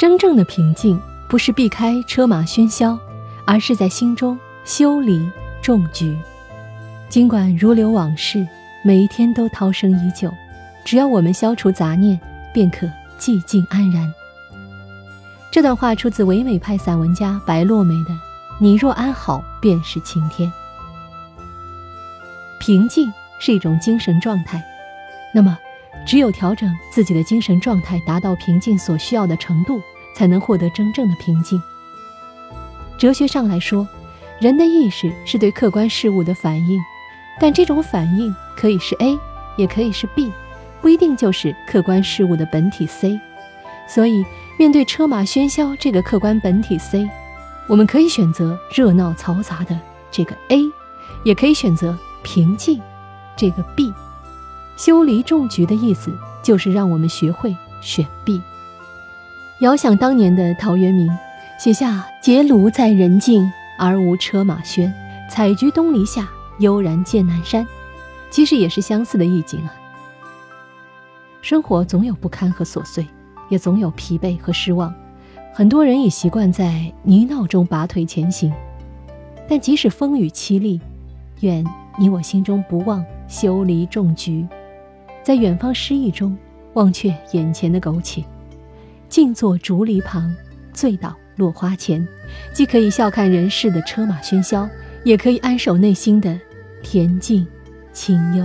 真正的平静，不是避开车马喧嚣，而是在心中修篱种菊。尽管如流往事，每一天都涛声依旧，只要我们消除杂念，便可寂静安然。这段话出自唯美派散文家白落梅的：“你若安好，便是晴天。”平静是一种精神状态，那么，只有调整自己的精神状态，达到平静所需要的程度，才能获得真正的平静。哲学上来说，人的意识是对客观事物的反应，但这种反应可以是 A，也可以是 B，不一定就是客观事物的本体 C。所以，面对车马喧嚣这个客观本体 C，我们可以选择热闹嘈杂的这个 A，也可以选择平静这个 B。修篱种菊的意思就是让我们学会选 B。遥想当年的陶渊明，写下“结庐在人境，而无车马喧；采菊东篱下，悠然见南山”，其实也是相似的意境啊。生活总有不堪和琐碎。也总有疲惫和失望，很多人已习惯在泥淖中拔腿前行，但即使风雨凄厉，愿你我心中不忘修篱种菊，在远方诗意中忘却眼前的苟且，静坐竹篱旁，醉倒落花前，既可以笑看人世的车马喧嚣，也可以安守内心的恬静清幽。